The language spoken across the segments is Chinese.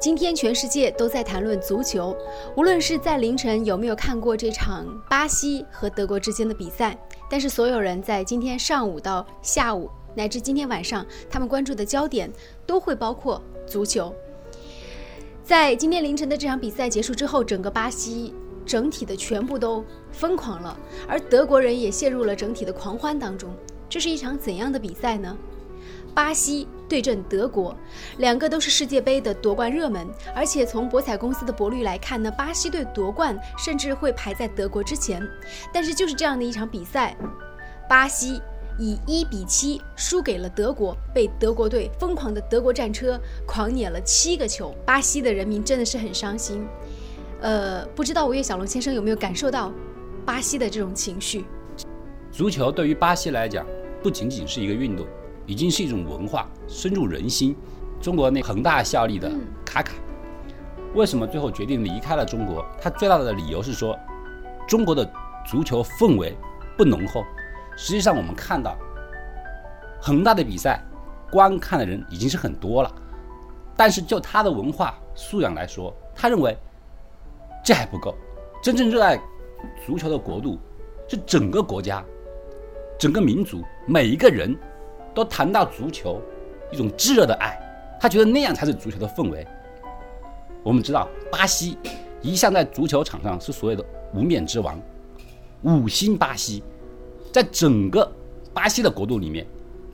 今天全世界都在谈论足球，无论是在凌晨有没有看过这场巴西和德国之间的比赛，但是所有人在今天上午到下午乃至今天晚上，他们关注的焦点都会包括足球。在今天凌晨的这场比赛结束之后，整个巴西整体的全部都疯狂了，而德国人也陷入了整体的狂欢当中。这是一场怎样的比赛呢？巴西对阵德国，两个都是世界杯的夺冠热门，而且从博彩公司的博率来看呢，巴西队夺冠甚至会排在德国之前。但是就是这样的一场比赛，巴西以一比七输给了德国，被德国队疯狂的德国战车狂撵了七个球，巴西的人民真的是很伤心。呃，不知道吴越小龙先生有没有感受到巴西的这种情绪？足球对于巴西来讲，不仅仅是一个运动。已经是一种文化，深入人心。中国那恒大效力的卡卡，为什么最后决定离开了中国？他最大的理由是说，中国的足球氛围不浓厚。实际上，我们看到恒大的比赛，观看的人已经是很多了，但是就他的文化素养来说，他认为这还不够。真正热爱足球的国度是整个国家、整个民族每一个人。都谈到足球，一种炙热的爱，他觉得那样才是足球的氛围。我们知道，巴西一向在足球场上是所谓的无冕之王，五星巴西，在整个巴西的国度里面，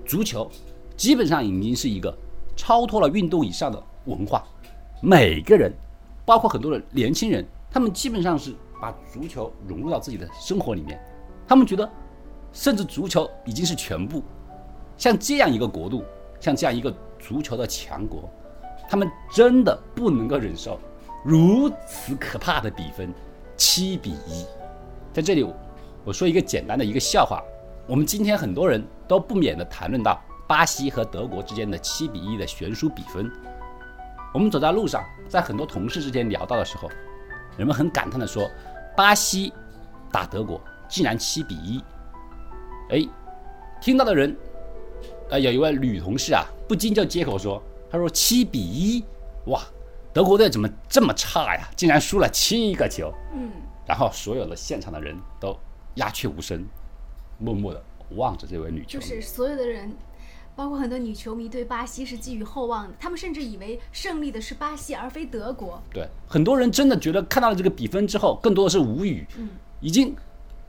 足球基本上已经是一个超脱了运动以上的文化。每个人，包括很多的年轻人，他们基本上是把足球融入到自己的生活里面，他们觉得，甚至足球已经是全部。像这样一个国度，像这样一个足球的强国，他们真的不能够忍受如此可怕的比分，七比一。在这里，我说一个简单的一个笑话。我们今天很多人都不免的谈论到巴西和德国之间的七比一的悬殊比分。我们走在路上，在很多同事之间聊到的时候，人们很感叹的说：“巴西打德国竟然七比一。”哎，听到的人。呃，有一位女同事啊，不禁就接口说：“她说七比一，哇，德国队怎么这么差呀？竟然输了七个球。”嗯，然后所有的现场的人都鸦雀无声，默默的望着这位女球迷。就是所有的人，包括很多女球迷，对巴西是寄予厚望的。他们甚至以为胜利的是巴西，而非德国。对，很多人真的觉得看到了这个比分之后，更多的是无语，已经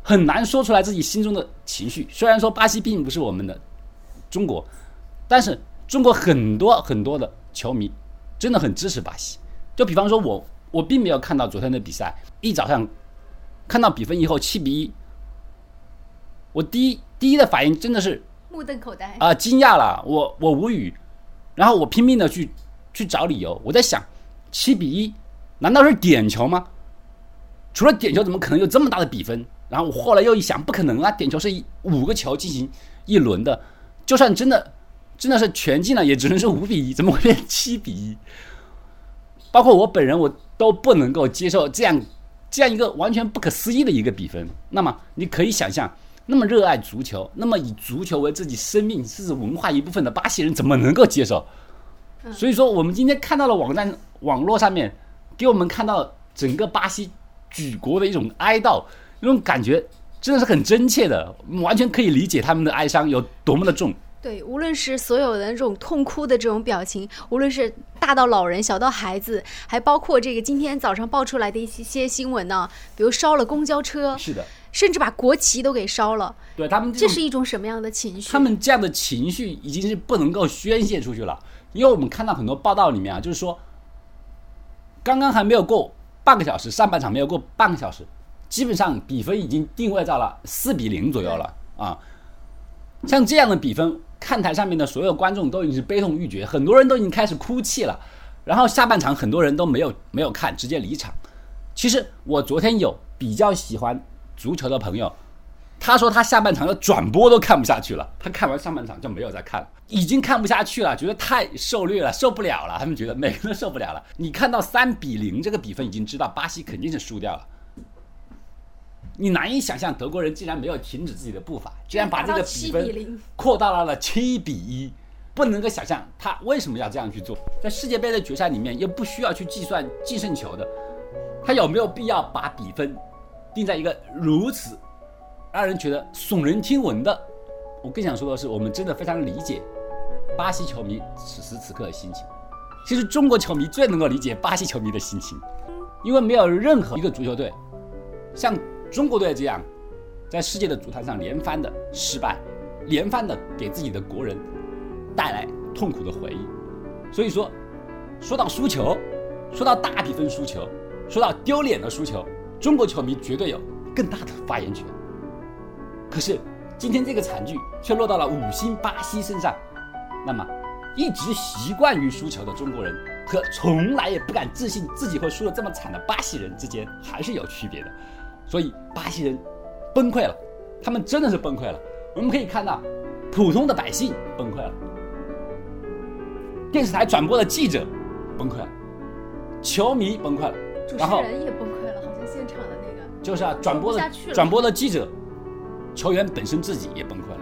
很难说出来自己心中的情绪。虽然说巴西并不是我们的。中国，但是中国很多很多的球迷真的很支持巴西。就比方说，我我并没有看到昨天的比赛，一早上看到比分以后七比一，我第一第一的反应真的是目瞪口呆啊，惊讶了，我我无语，然后我拼命的去去找理由，我在想七比一难道是点球吗？除了点球，怎么可能有这么大的比分？然后我后来又一想，不可能啊，点球是五个球进行一轮的。就算真的，真的是全进了，也只能是五比一，怎么会变七比一？包括我本人，我都不能够接受这样这样一个完全不可思议的一个比分。那么你可以想象，那么热爱足球，那么以足球为自己生命甚至文化一部分的巴西人，怎么能够接受？所以说，我们今天看到了网站网络上面给我们看到整个巴西举国的一种哀悼，那种感觉。真的是很真切的，完全可以理解他们的哀伤有多么的重。对，无论是所有的这种痛哭的这种表情，无论是大到老人，小到孩子，还包括这个今天早上爆出来的一些新闻呢，比如烧了公交车，是的，甚至把国旗都给烧了。对他们，这是一种什么样的情绪？他们这样的情绪已经是不能够宣泄出去了，因为我们看到很多报道里面啊，就是说，刚刚还没有过半个小时，上半场没有过半个小时。基本上比分已经定位到了四比零左右了啊！像这样的比分，看台上面的所有观众都已经是悲痛欲绝，很多人都已经开始哭泣了。然后下半场很多人都没有没有看，直接离场。其实我昨天有比较喜欢足球的朋友，他说他下半场的转播都看不下去了，他看完上半场就没有再看了，已经看不下去了，觉得太受虐了，受不了了。他们觉得每个人都受不了了。你看到三比零这个比分，已经知道巴西肯定是输掉了。你难以想象德国人竟然没有停止自己的步伐，居然把这个比达到7比0分扩大到了七比一，不能够想象他为什么要这样去做。在世界杯的决赛里面，又不需要去计算净胜球的，他有没有必要把比分定在一个如此让人觉得耸人听闻的？我更想说的是，我们真的非常理解巴西球迷此时此刻的心情。其实中国球迷最能够理解巴西球迷的心情，因为没有任何一个足球队像中国队这样，在世界的足坛上连番的失败，连番的给自己的国人带来痛苦的回忆。所以说，说到输球，说到大比分输球，说到丢脸的输球，中国球迷绝对有更大的发言权。可是今天这个惨剧却落到了五星巴西身上，那么一直习惯于输球的中国人和从来也不敢自信自己会输得这么惨的巴西人之间还是有区别的。所以巴西人崩溃了，他们真的是崩溃了。我们可以看到，普通的百姓崩溃了，电视台转播的记者崩溃了，球迷崩溃了，主持人也崩溃。就是啊，转播的转播的记者，球员本身自己也崩溃了。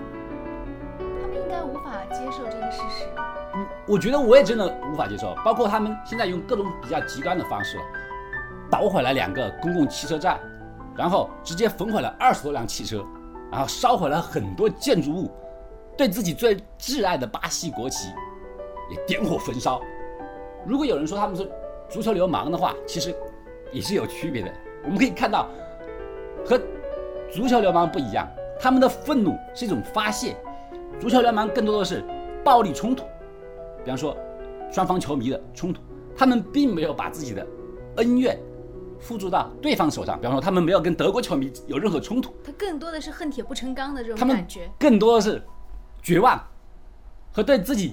他们应该无法接受这个事实。嗯，我觉得我也真的无法接受，包括他们现在用各种比较极端的方式，捣毁了两个公共汽车站，然后直接焚毁了二十多辆汽车，然后烧毁了很多建筑物，对自己最挚爱的巴西国旗也点火焚烧。如果有人说他们是足球流氓的话，其实也是有区别的。我们可以看到，和足球流氓不一样，他们的愤怒是一种发泄，足球流氓更多的是暴力冲突。比方说，双方球迷的冲突，他们并没有把自己的恩怨付诸到对方手上。比方说，他们没有跟德国球迷有任何冲突，他更多的是恨铁不成钢的这种感觉。更多的是绝望和对自己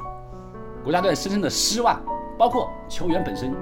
国家队深深的失望，包括球员本身